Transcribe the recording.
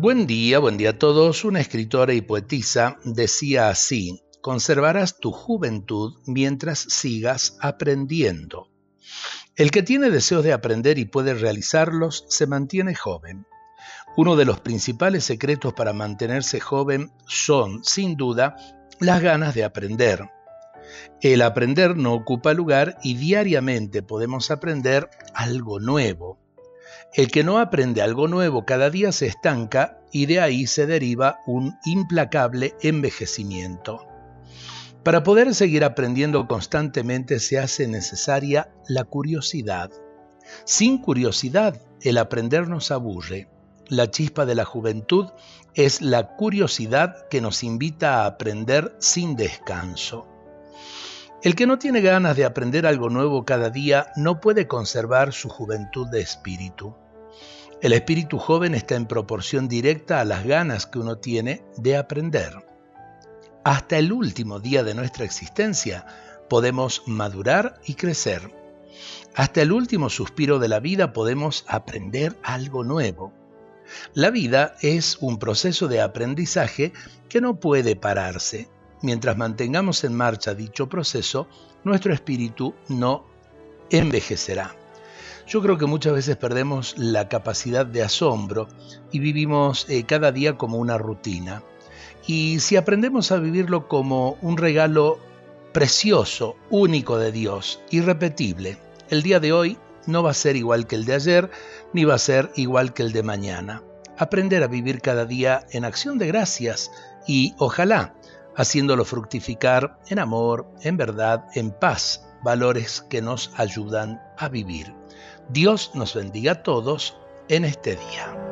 Buen día, buen día a todos. Una escritora y poetisa decía así, conservarás tu juventud mientras sigas aprendiendo. El que tiene deseos de aprender y puede realizarlos se mantiene joven. Uno de los principales secretos para mantenerse joven son, sin duda, las ganas de aprender. El aprender no ocupa lugar y diariamente podemos aprender algo nuevo. El que no aprende algo nuevo cada día se estanca y de ahí se deriva un implacable envejecimiento. Para poder seguir aprendiendo constantemente se hace necesaria la curiosidad. Sin curiosidad, el aprender nos aburre. La chispa de la juventud es la curiosidad que nos invita a aprender sin descanso. El que no tiene ganas de aprender algo nuevo cada día no puede conservar su juventud de espíritu. El espíritu joven está en proporción directa a las ganas que uno tiene de aprender. Hasta el último día de nuestra existencia podemos madurar y crecer. Hasta el último suspiro de la vida podemos aprender algo nuevo. La vida es un proceso de aprendizaje que no puede pararse. Mientras mantengamos en marcha dicho proceso, nuestro espíritu no envejecerá. Yo creo que muchas veces perdemos la capacidad de asombro y vivimos eh, cada día como una rutina. Y si aprendemos a vivirlo como un regalo precioso, único de Dios, irrepetible, el día de hoy no va a ser igual que el de ayer, ni va a ser igual que el de mañana. Aprender a vivir cada día en acción de gracias y ojalá haciéndolo fructificar en amor, en verdad, en paz, valores que nos ayudan a vivir. Dios nos bendiga a todos en este día.